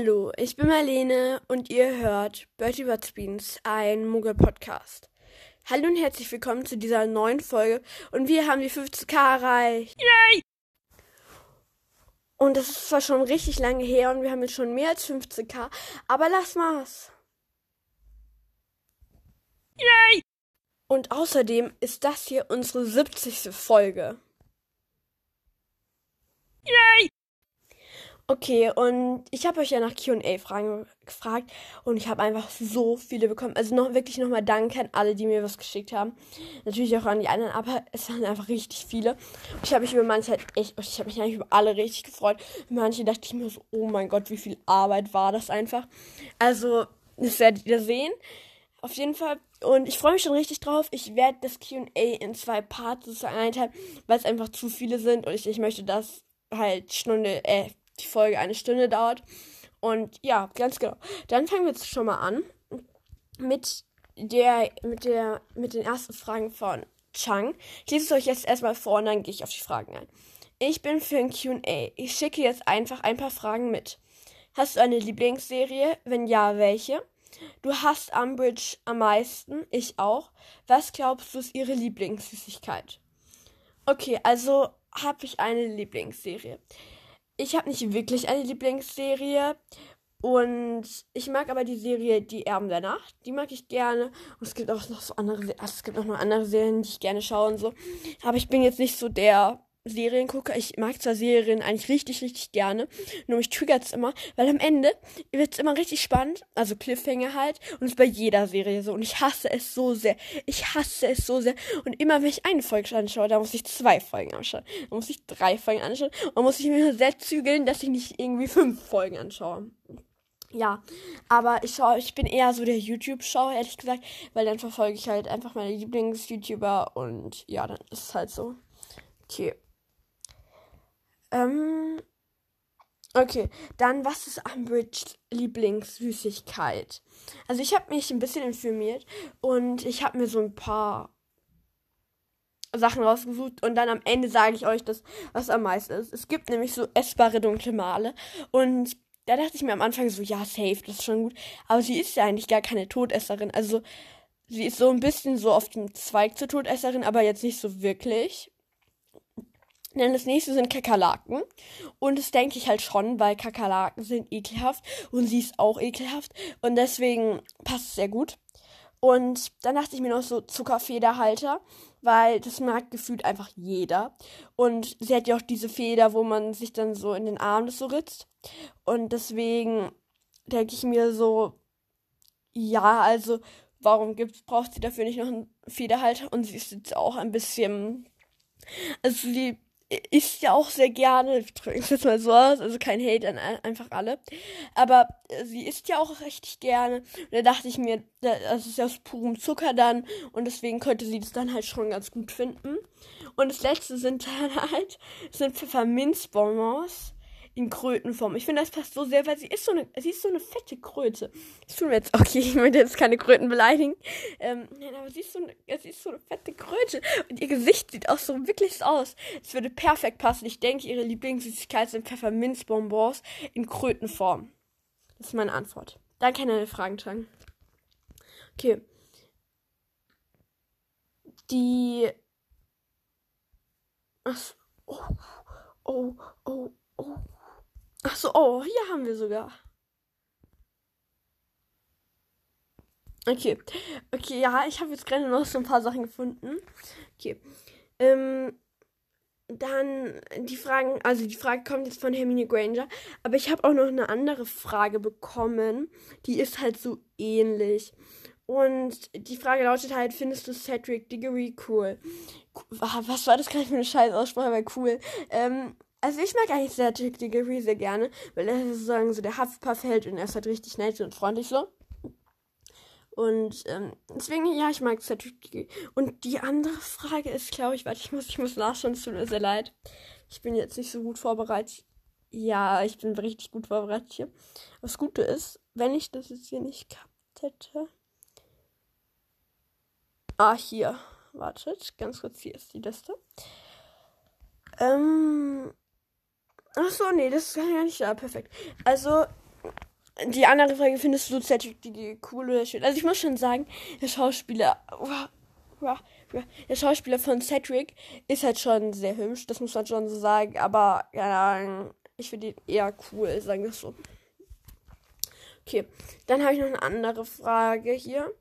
Hallo, ich bin Marlene und ihr hört Bertie Beans, ein Muggel-Podcast. Hallo und herzlich willkommen zu dieser neuen Folge und wir haben die 50k erreicht. Yay! Und das ist zwar schon richtig lange her und wir haben jetzt schon mehr als 50k, aber lass mal's. Yay! Und außerdem ist das hier unsere 70. Folge. Yay! Okay, und ich habe euch ja nach QA-Fragen gefragt und ich habe einfach so viele bekommen. Also noch wirklich nochmal Danke an alle, die mir was geschickt haben. Natürlich auch an die anderen, aber es waren einfach richtig viele. Ich habe mich über manche halt echt, ich habe mich eigentlich über alle richtig gefreut. Manche dachte ich mir so, oh mein Gott, wie viel Arbeit war das einfach. Also, das werdet ihr sehen. Auf jeden Fall. Und ich freue mich schon richtig drauf. Ich werde das QA in zwei Parts sozusagen einteilen, weil es einfach zu viele sind und ich, ich möchte das halt Stunde, äh, die Folge eine Stunde dauert. Und ja, ganz genau. Dann fangen wir jetzt schon mal an mit der, mit der, mit den ersten Fragen von Chang. Ich lese es euch jetzt erstmal vor und dann gehe ich auf die Fragen ein. Ich bin für ein QA. Ich schicke jetzt einfach ein paar Fragen mit. Hast du eine Lieblingsserie? Wenn ja, welche? Du hast Umbridge am meisten, ich auch. Was glaubst du ist ihre Lieblingssüßigkeit? Okay, also habe ich eine Lieblingsserie ich habe nicht wirklich eine Lieblingsserie. Und ich mag aber die Serie Die Erben der Nacht. Die mag ich gerne. Und es gibt auch noch so andere, also es gibt auch noch andere Serien, die ich gerne schaue und so. Aber ich bin jetzt nicht so der Seriengucker. Ich mag zwar Serien eigentlich richtig, richtig gerne, nur mich triggert es immer, weil am Ende wird es immer richtig spannend, also Cliffhanger halt, und es ist bei jeder Serie so. Und ich hasse es so sehr. Ich hasse es so sehr. Und immer wenn ich eine Folge anschaue, da muss ich zwei Folgen anschauen. Da muss ich drei Folgen anschauen. Und muss ich mir sehr zügeln, dass ich nicht irgendwie fünf Folgen anschaue. Ja, aber ich schaue, ich bin eher so der YouTube-Schauer, ehrlich gesagt, weil dann verfolge ich halt einfach meine Lieblings-YouTuber und ja, dann ist es halt so. Okay. Ähm, okay, dann was ist Umbridge's Lieblingssüßigkeit? Also ich habe mich ein bisschen informiert und ich habe mir so ein paar Sachen rausgesucht und dann am Ende sage ich euch das, was am meisten ist. Es gibt nämlich so essbare dunkle Male und da dachte ich mir am Anfang so, ja, safe, das ist schon gut. Aber sie ist ja eigentlich gar keine Todesserin. Also sie ist so ein bisschen so auf dem Zweig zur Todesserin, aber jetzt nicht so wirklich. Denn das nächste sind Kakerlaken. Und das denke ich halt schon, weil Kakerlaken sind ekelhaft und sie ist auch ekelhaft. Und deswegen passt es sehr gut. Und dann dachte ich mir noch so Zuckerfederhalter, weil das mag gefühlt einfach jeder. Und sie hat ja auch diese Feder, wo man sich dann so in den Arm das so ritzt. Und deswegen denke ich mir so, ja, also warum gibt's, braucht sie dafür nicht noch einen Federhalter? Und sie ist jetzt auch ein bisschen, also sie isst ja auch sehr gerne, ich drücke es jetzt mal so aus, also kein Hate an einfach alle. Aber äh, sie isst ja auch richtig gerne. Und da dachte ich mir, das ist ja aus purem Zucker dann. Und deswegen könnte sie das dann halt schon ganz gut finden. Und das letzte sind dann halt, sind Pfefferminzbonbons in Krötenform. Ich finde, das passt so sehr, weil sie ist so eine, sie ist so eine fette Kröte. Das tun wir jetzt, okay, ich möchte jetzt keine Kröten beleidigen. Ähm, nein, aber sie ist so eine, sie ist so eine fette Kröte. Und ihr Gesicht sieht auch so wirklich aus. Es würde perfekt passen. Ich denke, ihre Lieblingssüßigkeit sind Pfefferminzbonbons in Krötenform. Das ist meine Antwort. Dann kann eine Fragen tragen. Okay. Die. Ach, oh, oh, oh, oh. Ach so, oh, hier haben wir sogar. Okay. Okay, ja, ich habe jetzt gerade noch so ein paar Sachen gefunden. Okay. Ähm, dann die Fragen, also die Frage kommt jetzt von Hermine Granger, aber ich habe auch noch eine andere Frage bekommen, die ist halt so ähnlich. Und die Frage lautet halt, findest du Cedric Diggory cool? Was war das gerade für eine scheiß Aussprache, aber cool. Ähm, also ich mag eigentlich sehr Dick Diggory sehr gerne, weil er sozusagen so der Huffpuff hält und er ist halt richtig nett und freundlich so. Und ähm, deswegen, ja, ich mag Cedric. Und die andere Frage ist, glaube ich, warte, ich muss, ich muss nachschauen, es tut mir sehr leid. Ich bin jetzt nicht so gut vorbereitet. Ja, ich bin richtig gut vorbereitet hier. Das Gute ist, wenn ich das jetzt hier nicht gehabt hätte. Ah, hier. Wartet, ganz kurz, hier ist die Liste. Ähm, Ach so, nee, das kann ja nicht. Ja, perfekt. Also, die andere Frage, findest du Cedric die cool oder schön? Also ich muss schon sagen, der Schauspieler, der Schauspieler von Cedric ist halt schon sehr hübsch, das muss man schon so sagen, aber ja, ich finde ihn eher cool, sagen wir es so. Okay, dann habe ich noch eine andere Frage hier.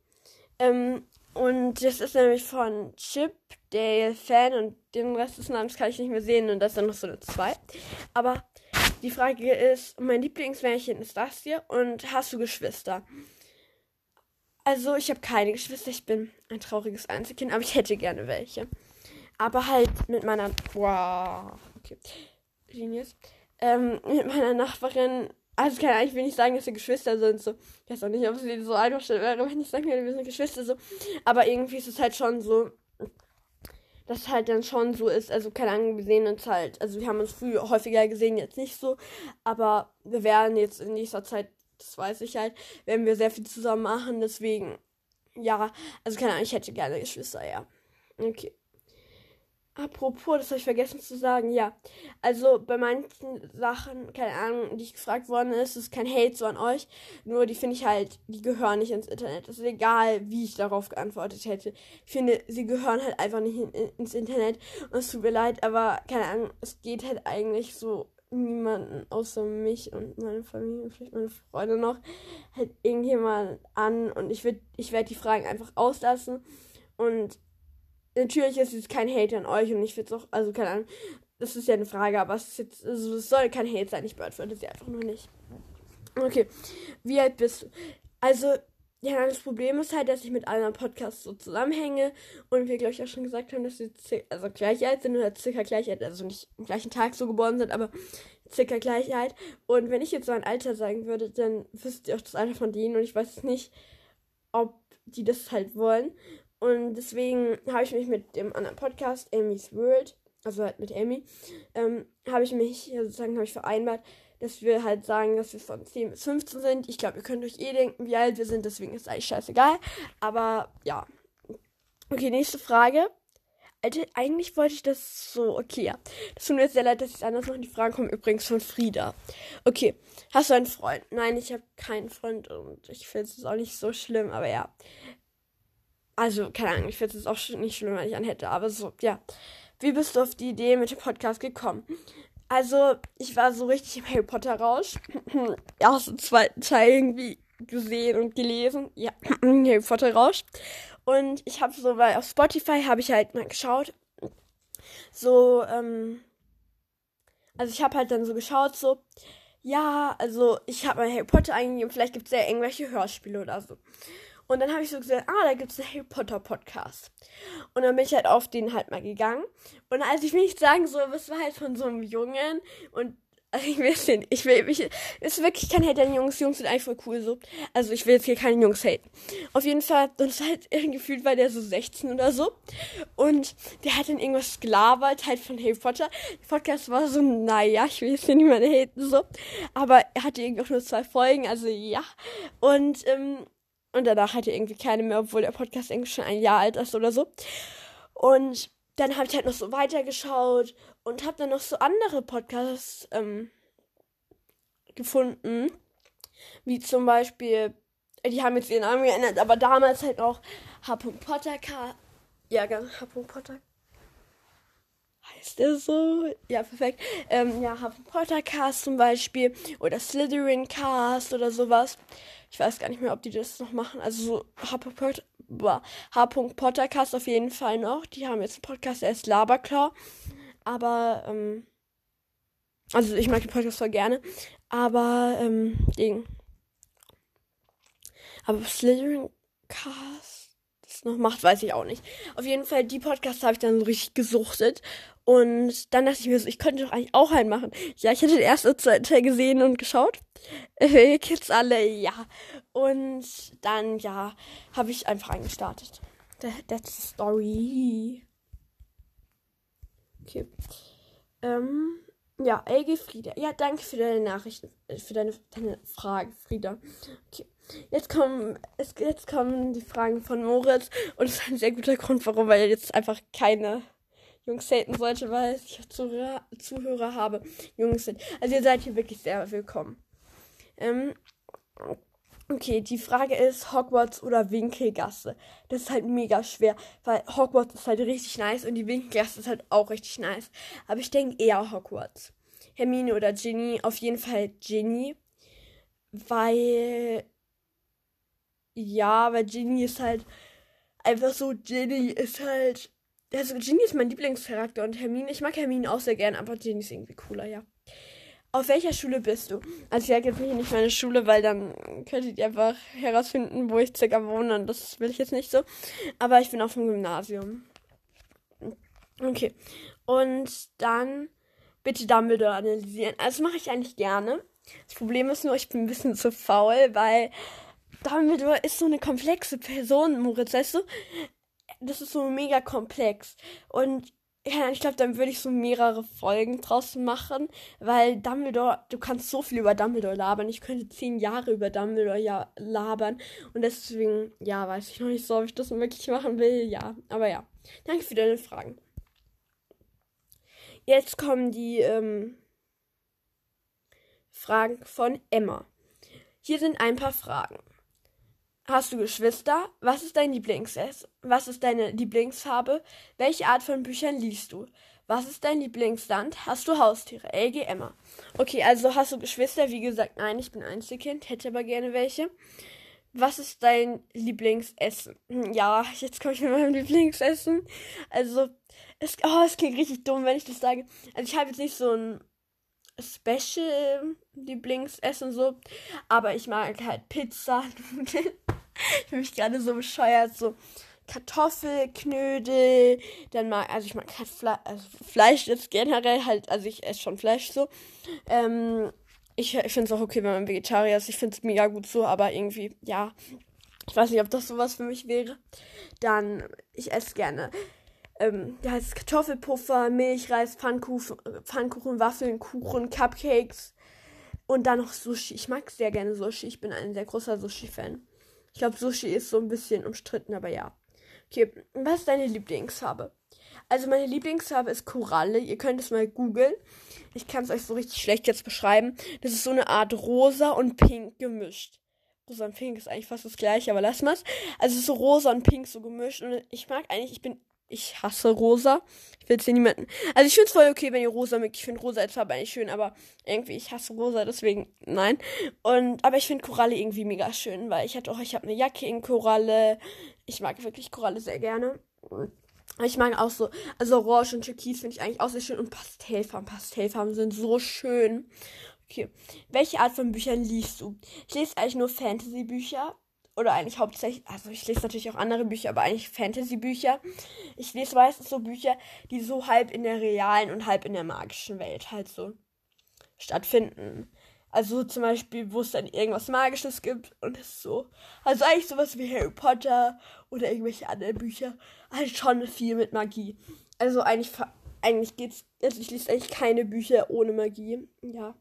Ähm, und das ist nämlich von Chip, Dale, Fan und den Rest des Namens kann ich nicht mehr sehen und das ist dann noch so eine 2. Aber die Frage ist, mein Lieblingsmärchen ist das hier und hast du Geschwister? Also, ich habe keine Geschwister, ich bin ein trauriges Einzelkind, aber ich hätte gerne welche. Aber halt mit meiner. Wow. Okay. Genius. Ähm, mit meiner Nachbarin. Also, Ahnung, ich will nicht sagen, dass wir Geschwister sind. So. Ich weiß auch nicht, ob es so einfach wäre, wenn ich sagen würde, wir sind Geschwister. So. Aber irgendwie ist es halt schon so das halt dann schon so ist. Also, keine Ahnung, wir sehen uns halt. Also, wir haben uns früher häufiger gesehen, jetzt nicht so. Aber wir werden jetzt in nächster Zeit, das weiß ich halt, werden wir sehr viel zusammen machen. Deswegen, ja. Also, keine Ahnung, ich hätte gerne Geschwister, ja. Okay. Apropos, das habe ich vergessen zu sagen, ja. Also bei manchen Sachen, keine Ahnung, die ich gefragt worden ist, ist kein Hate so an euch. Nur die finde ich halt, die gehören nicht ins Internet. Es ist egal, wie ich darauf geantwortet hätte. Ich finde, sie gehören halt einfach nicht in, in, ins Internet. Und es tut mir leid, aber keine Ahnung, es geht halt eigentlich so niemanden außer mich und meine Familie und vielleicht meine Freunde noch halt irgendjemand an. Und ich, ich werde die Fragen einfach auslassen. Und natürlich ist es kein Hate an euch und ich finde es auch, also keine Ahnung, das ist ja eine Frage, aber es jetzt, also es soll kein Hate sein, ich beantworte sie einfach nur nicht. Okay, wie alt bist du? Also, ja, das Problem ist halt, dass ich mit anderen Podcasts so zusammenhänge und wir, glaube ich, auch schon gesagt haben, dass sie also gleich alt sind oder circa gleich alt, also nicht am gleichen Tag so geboren sind, aber circa gleich alt. Und wenn ich jetzt so ein Alter sagen würde, dann wüsst ihr auch das Alter von denen und ich weiß nicht, ob die das halt wollen. Und deswegen habe ich mich mit dem anderen Podcast, Amy's World, also halt mit Amy, ähm, habe ich mich sozusagen habe ich vereinbart, dass wir halt sagen, dass wir von 10 bis 15 sind. Ich glaube, ihr könnt euch eh denken, wie alt wir sind, deswegen ist es eigentlich scheißegal. Aber ja. Okay, nächste Frage. Alter, eigentlich wollte ich das so. Okay, ja. Das tut mir sehr leid, dass ich es anders mache. Die Fragen kommen übrigens von Frieda. Okay. Hast du einen Freund? Nein, ich habe keinen Freund und ich finde es auch nicht so schlimm, aber ja. Also, keine Ahnung, ich finde es auch nicht schlimm, wenn ich einen hätte, aber so, ja. Wie bist du auf die Idee mit dem Podcast gekommen? Also, ich war so richtig im Harry Potter Rausch. Ersten, zweiten Teil irgendwie gesehen und gelesen. Ja, Harry Potter Rausch. Und ich habe so, weil auf Spotify habe ich halt mal geschaut. So, ähm, also ich habe halt dann so geschaut, so, ja, also ich habe mal Harry Potter eingegeben, vielleicht gibt es ja irgendwelche Hörspiele oder so. Und dann habe ich so gesagt, ah, da gibt es einen Harry Potter Podcast. Und dann bin ich halt auf den halt mal gegangen. Und also ich will nicht sagen, so, es war halt von so einem Jungen und also ich will nicht, ich will mich, ist wirklich kein Hate an Jungs, Jungs sind einfach cool so. Also ich will jetzt hier keine Jungs haten. Auf jeden Fall, und es halt gefühlt war der so 16 oder so. Und der hat dann irgendwas gelabert, halt von Harry Potter. Der Podcast war so, naja, ich will jetzt hier niemanden haten so. Aber er hatte irgendwie auch nur zwei Folgen, also ja. Und, ähm, und danach hatte irgendwie keine mehr, obwohl der Podcast irgendwie schon ein Jahr alt ist oder so. Und dann habe ich halt noch so weitergeschaut und habe dann noch so andere Podcasts ähm, gefunden. Wie zum Beispiel, die haben jetzt ihren Namen geändert, aber damals halt auch H. Potter. Ja, H. Potter heißt der so? Ja, perfekt. Ähm, ja, Harry Potter Cast zum Beispiel oder Slytherin Cast oder sowas. Ich weiß gar nicht mehr, ob die das noch machen. Also so H. Potter Cast auf jeden Fall noch. Die haben jetzt einen Podcast, der ist Laberclaw. Aber, ähm, also ich mag den Podcast voll gerne. Aber, ähm, Ding. Aber Slytherin Cast noch macht, weiß ich auch nicht. Auf jeden Fall, die Podcasts habe ich dann so richtig gesuchtet. Und dann dachte ich mir so, ich könnte doch eigentlich auch einen machen. Ja, ich hatte den ersten Teil gesehen und geschaut. Äh, Kids alle, ja. Und dann, ja, habe ich einfach eingestartet. That's the story. Okay. Ähm, ja, LG Frieda. Ja, danke für deine Nachrichten, äh, für deine, deine Frage, Frieda. Okay. Jetzt kommen, jetzt kommen die Fragen von Moritz und es ist ein sehr guter Grund, warum, er jetzt einfach keine Jungs haten sollte, weil ich Zuhörer habe, Jungs sind. Also ihr seid hier wirklich sehr willkommen. Ähm, Okay, die Frage ist Hogwarts oder Winkelgasse. Das ist halt mega schwer, weil Hogwarts ist halt richtig nice und die Winkelgasse ist halt auch richtig nice. Aber ich denke eher Hogwarts. Hermine oder Ginny, auf jeden Fall Ginny, weil ja, weil Ginny ist halt einfach so, Ginny ist halt also Ginny ist mein Lieblingscharakter und Hermine, ich mag Hermine auch sehr gern, aber Ginny ist irgendwie cooler, ja. Auf welcher Schule bist du? Also ich sage jetzt nicht meine Schule, weil dann könntet ihr einfach herausfinden, wo ich circa wohne und das will ich jetzt nicht so. Aber ich bin auf dem Gymnasium. Okay. Und dann bitte Dumbledore analysieren. Also mache ich eigentlich gerne. Das Problem ist nur, ich bin ein bisschen zu faul, weil Dumbledore ist so eine komplexe Person, Moritz, weißt du? Das ist so mega komplex. Und ja, ich glaube, dann würde ich so mehrere Folgen draus machen, weil Dumbledore, du kannst so viel über Dumbledore labern. Ich könnte zehn Jahre über Dumbledore ja labern. Und deswegen, ja, weiß ich noch nicht so, ob ich das wirklich machen will. Ja, aber ja. Danke für deine Fragen. Jetzt kommen die ähm, Fragen von Emma. Hier sind ein paar Fragen. Hast du Geschwister? Was ist dein Lieblingsessen? Was ist deine Lieblingsfarbe? Welche Art von Büchern liest du? Was ist dein Lieblingsland? Hast du Haustiere? LG Emma. Okay, also hast du Geschwister? Wie gesagt, nein, ich bin Einzelkind, hätte aber gerne welche. Was ist dein Lieblingsessen? Hm, ja, jetzt komme ich mit meinem Lieblingsessen. Also, es, oh, es klingt richtig dumm, wenn ich das sage. Also, ich habe jetzt nicht so ein Special Lieblingsessen so, aber ich mag halt Pizza, ich bin mich gerade so bescheuert, so Kartoffelknödel, dann mag, also ich mag halt Fle also Fleisch jetzt generell halt, also ich esse schon Fleisch so. Ähm, ich ich finde es auch okay, wenn man Vegetarier ist. Ich finde es mega gut so, aber irgendwie, ja, ich weiß nicht, ob das sowas für mich wäre. Dann, ich esse gerne ähm, ja, heißt Kartoffelpuffer, Milch, Reis, Pfannkuchen, Pfannkuchen, Waffeln, Kuchen, Cupcakes und dann noch Sushi. Ich mag sehr gerne Sushi. Ich bin ein sehr großer Sushi-Fan. Ich glaube, Sushi ist so ein bisschen umstritten, aber ja. Okay, was ist deine Lieblingsfarbe? Also meine Lieblingsfarbe ist Koralle. Ihr könnt es mal googeln. Ich kann es euch so richtig schlecht jetzt beschreiben. Das ist so eine Art rosa und pink gemischt. Rosa und pink ist eigentlich fast das gleiche, aber lass mal's. Also es ist so rosa und pink so gemischt. Und ich mag eigentlich, ich bin ich hasse rosa. Ich will jetzt hier niemanden. Also ich finde es voll okay, wenn ihr rosa mögt. Ich finde rosa als Farbe eigentlich schön, aber irgendwie, ich hasse rosa, deswegen nein. Und, aber ich finde Koralle irgendwie mega schön, weil ich hatte auch, ich habe eine Jacke in Koralle. Ich mag wirklich Koralle sehr gerne. Ich mag auch so, also Orange und Türkis finde ich eigentlich auch sehr schön. Und Pastellfarben. Pastellfarben sind so schön. Okay. Welche Art von Büchern liest du? Ich lese eigentlich nur Fantasy-Bücher oder eigentlich hauptsächlich, also ich lese natürlich auch andere Bücher, aber eigentlich Fantasy-Bücher. Ich lese meistens so Bücher, die so halb in der realen und halb in der magischen Welt halt so stattfinden. Also zum Beispiel, wo es dann irgendwas Magisches gibt und es so. Also eigentlich sowas wie Harry Potter oder irgendwelche anderen Bücher. Halt schon viel mit Magie. Also eigentlich, eigentlich geht's, also ich lese eigentlich keine Bücher ohne Magie. Ja.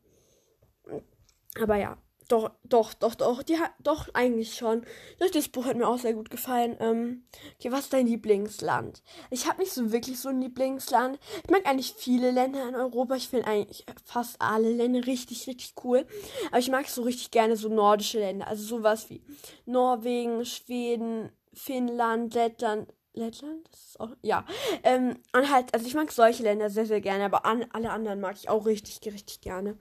Aber ja. Doch, doch, doch, doch, die hat, doch, eigentlich schon. Das Buch hat mir auch sehr gut gefallen. Ähm, okay, was ist dein Lieblingsland? Ich habe nicht so wirklich so ein Lieblingsland. Ich mag eigentlich viele Länder in Europa. Ich finde eigentlich fast alle Länder richtig, richtig cool. Aber ich mag so richtig gerne so nordische Länder. Also sowas wie Norwegen, Schweden, Finnland, Lettland, Lettland? Auch, ja. Ähm, und halt, also ich mag solche Länder sehr, sehr gerne, aber an, alle anderen mag ich auch richtig, richtig gerne.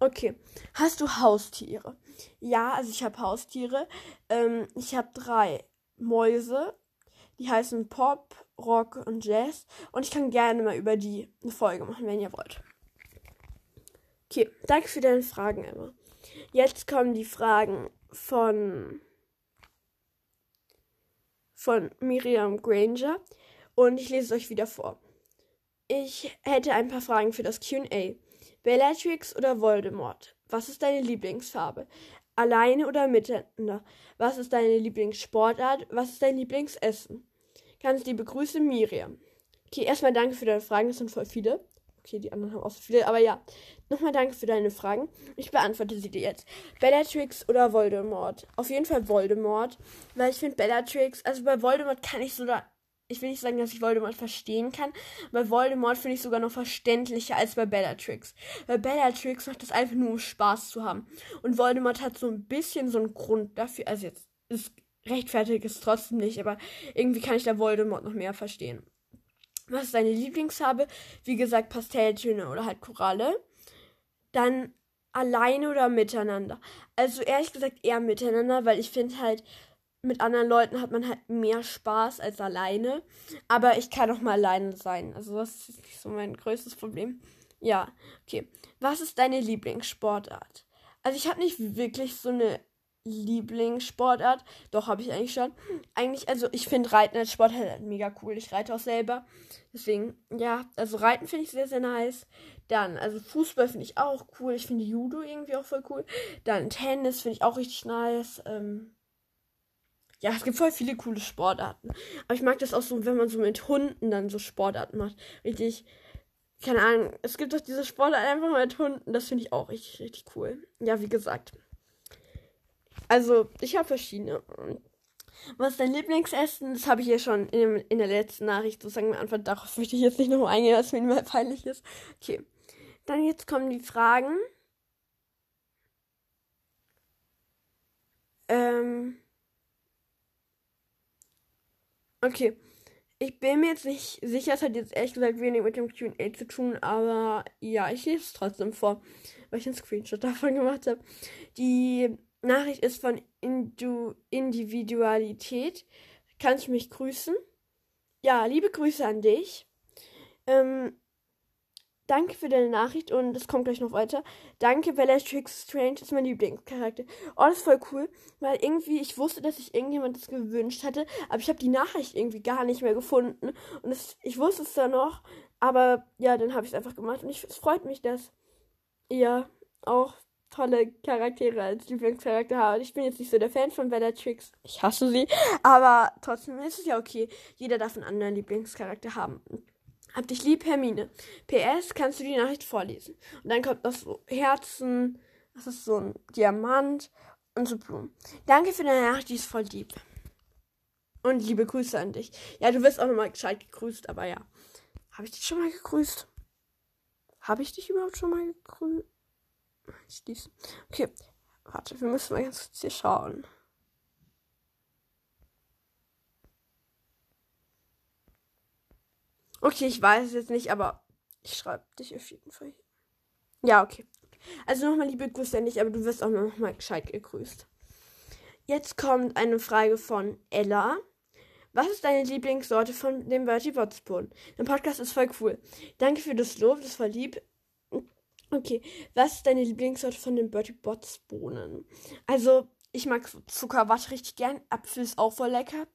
Okay. Hast du Haustiere? Ja, also ich habe Haustiere. Ähm, ich habe drei Mäuse. Die heißen Pop, Rock und Jazz. Und ich kann gerne mal über die eine Folge machen, wenn ihr wollt. Okay, danke für deine Fragen, Emma. Jetzt kommen die Fragen von von Miriam Granger und ich lese es euch wieder vor. Ich hätte ein paar Fragen für das QA. Bellatrix oder Voldemort? Was ist deine Lieblingsfarbe? Alleine oder miteinander? Was ist deine Lieblingssportart? Was ist dein Lieblingsessen? Ganz liebe Grüße, Miriam. Okay, erstmal danke für deine Fragen, das sind voll viele. Okay, die anderen haben auch so viele, aber ja. Nochmal danke für deine Fragen. Ich beantworte sie dir jetzt. Bellatrix oder Voldemort? Auf jeden Fall Voldemort, weil ich finde Bellatrix, also bei Voldemort kann ich so da ich will nicht sagen, dass ich Voldemort verstehen kann. Bei Voldemort finde ich sogar noch verständlicher als bei Bellatrix. Bei Bellatrix macht es einfach nur um Spaß zu haben. Und Voldemort hat so ein bisschen so einen Grund dafür. Also jetzt ist rechtfertigt es trotzdem nicht, aber irgendwie kann ich da Voldemort noch mehr verstehen. Was ist deine Lieblingsfarbe? Wie gesagt, Pastelltöne oder halt Koralle. Dann alleine oder miteinander. Also ehrlich gesagt eher miteinander, weil ich finde halt, mit anderen Leuten hat man halt mehr Spaß als alleine. Aber ich kann auch mal alleine sein. Also das ist nicht so mein größtes Problem. Ja, okay. Was ist deine Lieblingssportart? Also ich habe nicht wirklich so eine Lieblingssportart. Doch, habe ich eigentlich schon. Eigentlich, also ich finde Reiten als Sport halt mega cool. Ich reite auch selber. Deswegen, ja, also Reiten finde ich sehr, sehr nice. Dann, also Fußball finde ich auch cool. Ich finde Judo irgendwie auch voll cool. Dann Tennis finde ich auch richtig nice. Ähm, ja, es gibt voll viele coole Sportarten. Aber ich mag das auch so, wenn man so mit Hunden dann so Sportarten macht. Richtig, keine Ahnung. Es gibt doch diese Sportarten einfach mit Hunden. Das finde ich auch richtig, richtig cool. Ja, wie gesagt. Also, ich habe verschiedene. Was ist dein Lieblingsessen? Das habe ich ja schon in, in, der letzten Nachricht sozusagen beantwortet. Darauf möchte ich jetzt nicht nochmal eingehen, was mir immer peinlich ist. Okay. Dann jetzt kommen die Fragen. Ähm. Okay. Ich bin mir jetzt nicht sicher, es hat jetzt ehrlich gesagt wenig mit dem QA zu tun, aber ja, ich lese es trotzdem vor, weil ich einen Screenshot davon gemacht habe. Die Nachricht ist von Indu Individualität. Kannst du mich grüßen? Ja, liebe Grüße an dich. Ähm, Danke für deine Nachricht und es kommt gleich noch weiter. Danke, Bellatrix Strange ist mein Lieblingscharakter. Oh, das ist voll cool, weil irgendwie ich wusste, dass sich irgendjemand das gewünscht hatte, aber ich habe die Nachricht irgendwie gar nicht mehr gefunden und es, ich wusste es da noch, aber ja, dann habe ich es einfach gemacht und ich, es freut mich, dass ihr auch tolle Charaktere als Lieblingscharakter habt. Ich bin jetzt nicht so der Fan von Bellatrix. Ich hasse sie, aber trotzdem ist es ja okay. Jeder darf einen anderen Lieblingscharakter haben. Hab dich lieb, Hermine. PS, kannst du die Nachricht vorlesen? Und dann kommt noch so Herzen, das ist so ein Diamant und so Blumen. Danke für deine Nachricht, die ist voll lieb. Und liebe Grüße an dich. Ja, du wirst auch nochmal gescheit gegrüßt, aber ja. Habe ich dich schon mal gegrüßt? Habe ich dich überhaupt schon mal gegrüßt? Okay, warte, wir müssen mal ganz kurz hier schauen. Okay, ich weiß es jetzt nicht, aber ich schreibe dich auf jeden Fall. Ja, okay. Also nochmal liebe Grüße an dich, aber du wirst auch nochmal gescheit gegrüßt. Jetzt kommt eine Frage von Ella. Was ist deine Lieblingssorte von dem Bertie Bots Bohnen? Der Podcast ist voll cool. Danke für das Lob, das war lieb. Okay, was ist deine Lieblingssorte von den Bertie Bots Bohnen? Also, ich mag Zuckerwatte richtig gern. Apfel ist auch voll lecker.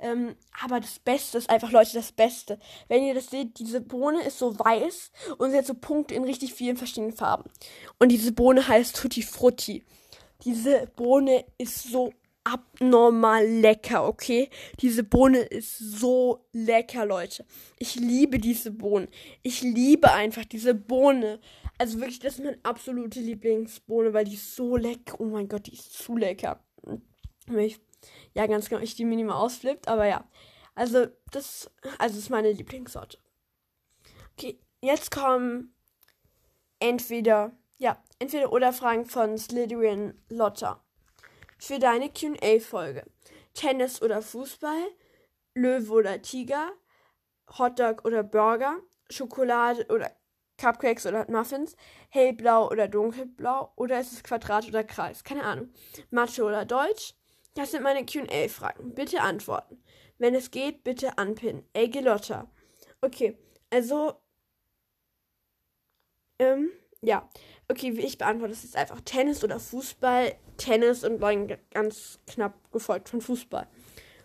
Ähm, aber das Beste ist einfach, Leute, das Beste. Wenn ihr das seht, diese Bohne ist so weiß und sie hat so Punkte in richtig vielen verschiedenen Farben. Und diese Bohne heißt Tutti Frutti. Diese Bohne ist so abnormal lecker, okay? Diese Bohne ist so lecker, Leute. Ich liebe diese Bohnen. Ich liebe einfach diese Bohne. Also wirklich, das ist meine absolute Lieblingsbohne, weil die ist so lecker. Oh mein Gott, die ist zu lecker. Ich, ja, ganz genau, ich die minimal ausflippt, aber ja. Also, das, also ist meine Lieblingssorte. Okay, jetzt kommen entweder, ja, entweder oder Fragen von Slytherin Lotta. Für deine QA-Folge. Tennis oder Fußball, Löwe oder Tiger, Hotdog oder Burger, Schokolade oder Cupcakes oder Muffins, hellblau oder dunkelblau oder ist es Quadrat oder Kreis? Keine Ahnung. Mathe oder Deutsch? Das sind meine QA-Fragen. Bitte antworten. Wenn es geht, bitte anpinnen. Ey, Gelotta. Okay, also. Ähm, ja. Okay, ich beantworte es jetzt einfach. Tennis oder Fußball? Tennis und dann ganz knapp gefolgt von Fußball.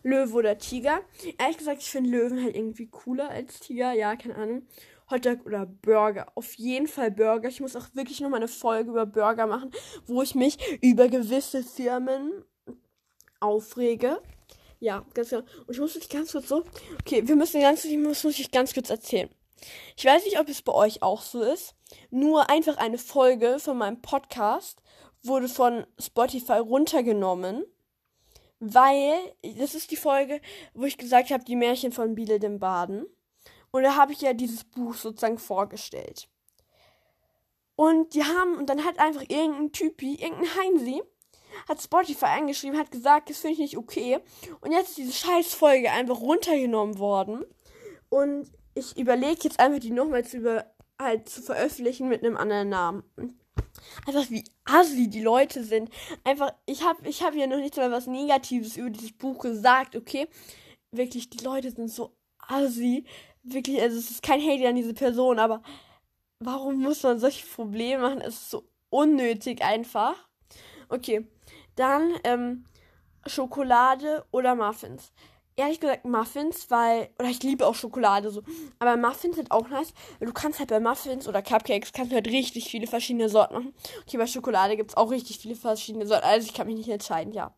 Löwe oder Tiger? Ehrlich gesagt, ich finde Löwen halt irgendwie cooler als Tiger. Ja, keine Ahnung. Hotdog oder Burger. Auf jeden Fall Burger. Ich muss auch wirklich noch mal eine Folge über Burger machen, wo ich mich über gewisse Firmen aufrege. Ja, ganz genau. Und ich muss mich ganz kurz so. Okay, wir müssen ganz, ich muss, muss ich ganz kurz erzählen. Ich weiß nicht, ob es bei euch auch so ist. Nur einfach eine Folge von meinem Podcast wurde von Spotify runtergenommen, weil das ist die Folge, wo ich gesagt habe, die Märchen von Biele dem Baden. Und da habe ich ja dieses Buch sozusagen vorgestellt. Und die haben, und dann hat einfach irgendein Typi, irgendein Heinsi, hat Spotify eingeschrieben, hat gesagt, das finde ich nicht okay. Und jetzt ist diese Scheißfolge einfach runtergenommen worden. Und ich überlege jetzt einfach, die nochmal zu, über, halt zu veröffentlichen mit einem anderen Namen. Einfach wie assi die Leute sind. Einfach, ich habe ich hab ja noch nicht mal was Negatives über dieses Buch gesagt, okay? Wirklich, die Leute sind so assi. Wirklich, also es ist kein Hate an diese Person, aber warum muss man solche Probleme machen? Es ist so unnötig einfach. Okay, dann ähm, Schokolade oder Muffins. Ehrlich gesagt Muffins, weil, oder ich liebe auch Schokolade so, aber Muffins sind auch nice, du kannst halt bei Muffins oder Cupcakes, kannst du halt richtig viele verschiedene Sorten machen. Okay, bei Schokolade gibt es auch richtig viele verschiedene Sorten, also ich kann mich nicht entscheiden, ja.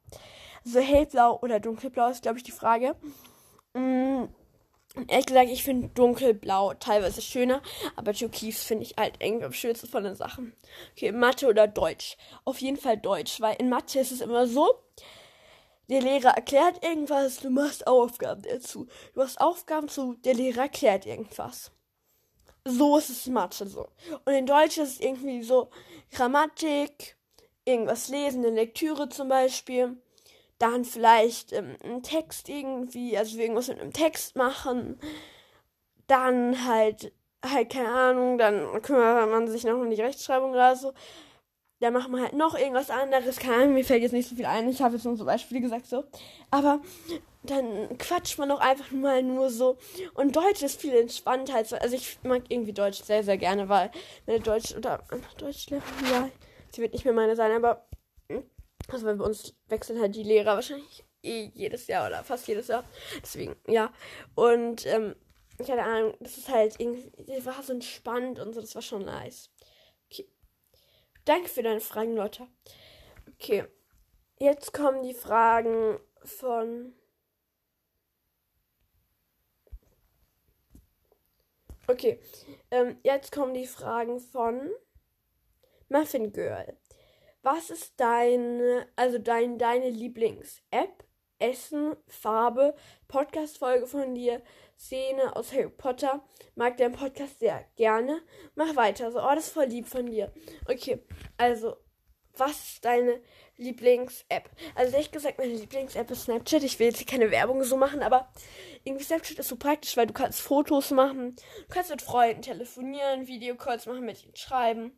So hellblau oder dunkelblau ist, glaube ich, die Frage. Ehrlich gesagt, ich finde dunkelblau teilweise schöner, aber Türkis finde ich halt irgendwie am schönsten von den Sachen. Okay, Mathe oder Deutsch? Auf jeden Fall Deutsch, weil in Mathe ist es immer so, der Lehrer erklärt irgendwas, du machst Aufgaben dazu. Du hast Aufgaben zu, der Lehrer erklärt irgendwas. So ist es in Mathe so. Und in Deutsch ist es irgendwie so Grammatik, irgendwas lesen, eine Lektüre zum Beispiel dann vielleicht ähm, einen Text irgendwie, also irgendwas mit einem Text machen, dann halt, halt, keine Ahnung, dann kümmert man sich noch um die Rechtschreibung oder so. Dann macht man halt noch irgendwas anderes. Keine Ahnung, mir fällt jetzt nicht so viel ein. Ich habe jetzt nur so Beispiele gesagt so. Aber dann quatscht man auch einfach mal nur so. Und Deutsch ist viel entspannter. Als, also ich mag irgendwie Deutsch sehr, sehr gerne, weil meine Deutsch oder Deutschlehrerin, ja, sie wird nicht mehr meine sein, aber also bei uns wechseln halt die Lehrer wahrscheinlich eh jedes Jahr oder fast jedes Jahr. Deswegen, ja. Und, ähm, keine Ahnung, das ist halt irgendwie, das war so entspannt und so, das war schon nice. Okay. Danke für deine Fragen, Leute. Okay. Jetzt kommen die Fragen von. Okay. Ähm, jetzt kommen die Fragen von Muffin Girl. Was ist deine, also dein, deine Lieblings-App, Essen, Farbe, Podcast-Folge von dir, Szene aus Harry Potter? Mag deinen Podcast sehr gerne. Mach weiter. So, oh, das ist voll lieb von dir. Okay, also, was ist deine Lieblings-App? Also, ehrlich gesagt, meine Lieblings-App ist Snapchat. Ich will jetzt hier keine Werbung so machen, aber irgendwie Snapchat ist so praktisch, weil du kannst Fotos machen, du kannst mit Freunden telefonieren, Videocalls machen, mit ihnen schreiben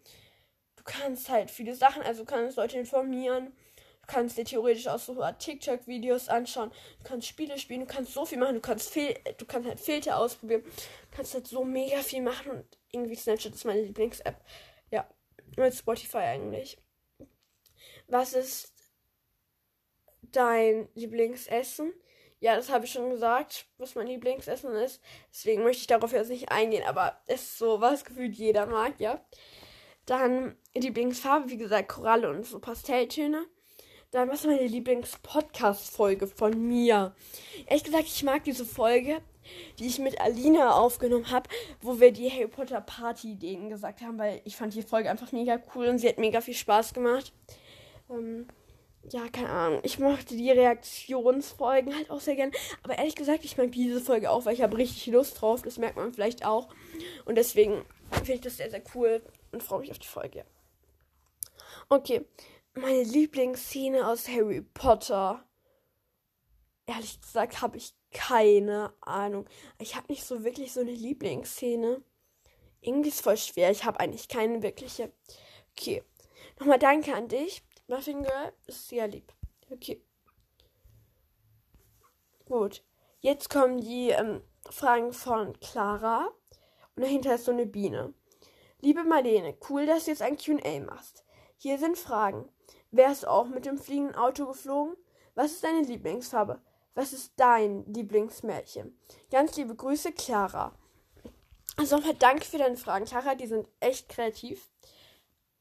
kannst halt viele Sachen, also du kannst Leute informieren. Du kannst dir theoretisch auch so TikTok-Videos anschauen. Du kannst Spiele spielen. Du kannst so viel machen. Du kannst, Fil du kannst halt Filter ausprobieren. Du kannst halt so mega viel machen. Und irgendwie Snapchat ist meine Lieblings-App. Ja. Mit Spotify eigentlich. Was ist dein Lieblingsessen? Ja, das habe ich schon gesagt, was mein Lieblingsessen ist. Deswegen möchte ich darauf jetzt nicht eingehen. Aber es ist so, was gefühlt jeder mag, ja. Dann Lieblingsfarbe, wie gesagt, Koralle und so Pastelltöne. Dann, was ist meine Lieblings-Podcast-Folge von mir? Ehrlich gesagt, ich mag diese Folge, die ich mit Alina aufgenommen habe, wo wir die Harry Potter Party-Ideen gesagt haben, weil ich fand die Folge einfach mega cool und sie hat mega viel Spaß gemacht. Ähm, ja, keine Ahnung. Ich mochte die Reaktionsfolgen halt auch sehr gern. Aber ehrlich gesagt, ich mag diese Folge auch, weil ich habe richtig Lust drauf. Das merkt man vielleicht auch. Und deswegen finde ich das sehr, sehr cool und freue mich auf die Folge. Okay, meine Lieblingsszene aus Harry Potter. Ehrlich gesagt habe ich keine Ahnung. Ich habe nicht so wirklich so eine Lieblingsszene. Irgendwie ist voll schwer. Ich habe eigentlich keine wirkliche. Okay. Nochmal danke an dich. Muffin Girl ist sehr lieb. Okay. Gut. Jetzt kommen die ähm, Fragen von Clara. Und dahinter ist so eine Biene. Liebe Marlene, cool, dass du jetzt ein QA machst. Hier sind Fragen. Wärst du auch mit dem fliegenden Auto geflogen? Was ist deine Lieblingsfarbe? Was ist dein Lieblingsmärchen? Ganz liebe Grüße, Clara. Also nochmal danke für deine Fragen, Clara. Die sind echt kreativ.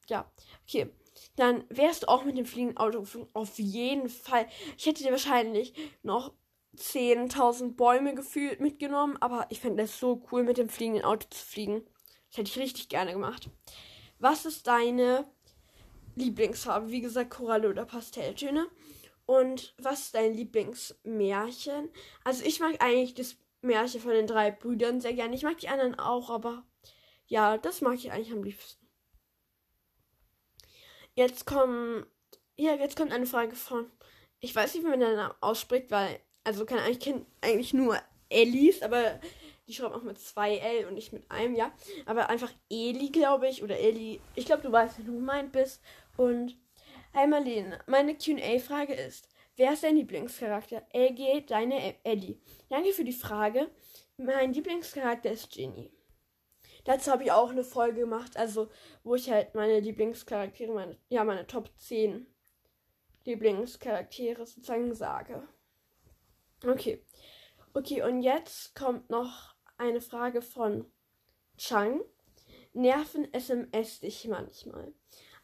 Ja, okay. Dann wärst du auch mit dem fliegenden Auto geflogen. Auf jeden Fall. Ich hätte dir wahrscheinlich noch 10.000 Bäume gefühlt mitgenommen, aber ich fände es so cool, mit dem fliegenden Auto zu fliegen. Das hätte ich richtig gerne gemacht. Was ist deine Lieblingsfarbe? Wie gesagt, Koralle oder Pastelltöne. Und was ist dein Lieblingsmärchen? Also ich mag eigentlich das Märchen von den drei Brüdern sehr gerne. Ich mag die anderen auch, aber ja, das mag ich eigentlich am liebsten. Jetzt kommt, ja, jetzt kommt eine Frage von, ich weiß nicht, wie man den Namen ausspricht, weil, also kann eigentlich, eigentlich nur Ellis, aber die schreibt auch mit zwei L und nicht mit einem, ja. Aber einfach Eli, glaube ich, oder Eli. Ich glaube, du weißt, wie du gemeint bist. Und Hi Marlene, meine QA-Frage ist: Wer ist dein Lieblingscharakter? LG, deine Ellie. Danke für die Frage. Mein Lieblingscharakter ist Ginny. Dazu habe ich auch eine Folge gemacht, also wo ich halt meine Lieblingscharaktere, meine, ja, meine Top 10 Lieblingscharaktere sozusagen sage. Okay. Okay, und jetzt kommt noch eine Frage von Chang. Nerven SMS dich manchmal?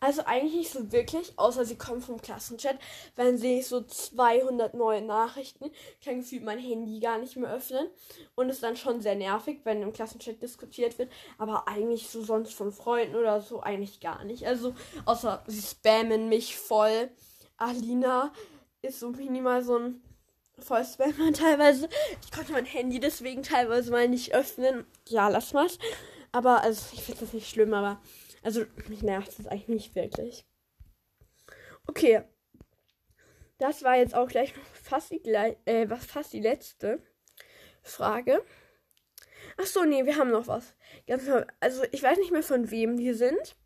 Also eigentlich nicht so wirklich, außer sie kommen vom Klassenchat. Wenn sehe ich so 200 neue Nachrichten, kann gefühlt mein Handy gar nicht mehr öffnen. Und ist dann schon sehr nervig, wenn im Klassenchat diskutiert wird. Aber eigentlich so sonst von Freunden oder so eigentlich gar nicht. Also außer sie spammen mich voll. Alina ist so minimal so ein voll Spammer teilweise. Ich konnte mein Handy deswegen teilweise mal nicht öffnen. Ja, lass mal. Aber also ich finde das nicht schlimm, aber also, mich nervt es eigentlich nicht wirklich. Okay. Das war jetzt auch gleich noch fast die, äh, fast die letzte Frage. Ach so, nee, wir haben noch was. Also, ich weiß nicht mehr von wem die sind.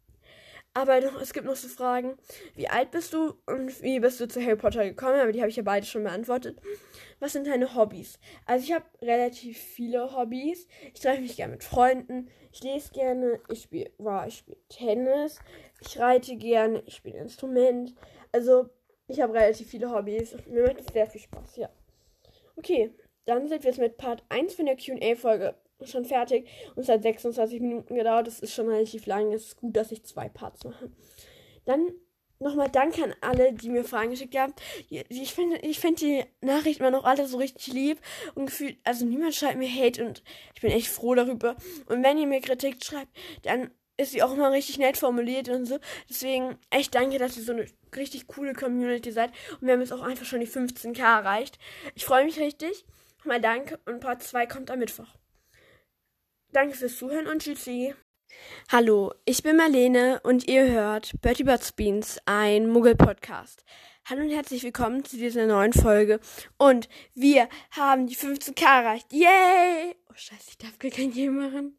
Aber es gibt noch so Fragen. Wie alt bist du und wie bist du zu Harry Potter gekommen? Aber die habe ich ja beide schon beantwortet. Was sind deine Hobbys? Also ich habe relativ viele Hobbys. Ich treffe mich gerne mit Freunden. Ich lese gerne. Ich spiele wow, ich spiele Tennis. Ich reite gerne. Ich spiele Instrument. Also ich habe relativ viele Hobbys. Mir macht es sehr viel Spaß, ja. Okay, dann sind wir jetzt mit Part 1 von der QA-Folge schon fertig und es hat 26 Minuten gedauert. Das ist schon relativ lang. Es ist gut, dass ich zwei Parts mache. Dann nochmal Danke an alle, die mir Fragen geschickt haben. Ich finde ich find die Nachrichten immer noch alle so richtig lieb und gefühlt, also niemand schreibt mir Hate und ich bin echt froh darüber. Und wenn ihr mir Kritik schreibt, dann ist sie auch immer richtig nett formuliert und so. Deswegen echt danke, dass ihr so eine richtig coole Community seid. Und wir haben jetzt auch einfach schon die 15k erreicht. Ich freue mich richtig. Mal danke und Part 2 kommt am Mittwoch. Danke fürs Zuhören und tschüssi. Hallo, ich bin Marlene und ihr hört Bertie Butts Beans, ein Muggel-Podcast. Hallo und herzlich willkommen zu dieser neuen Folge. Und wir haben die 15k erreicht. Yay! Oh scheiße, ich darf gar kein Game machen.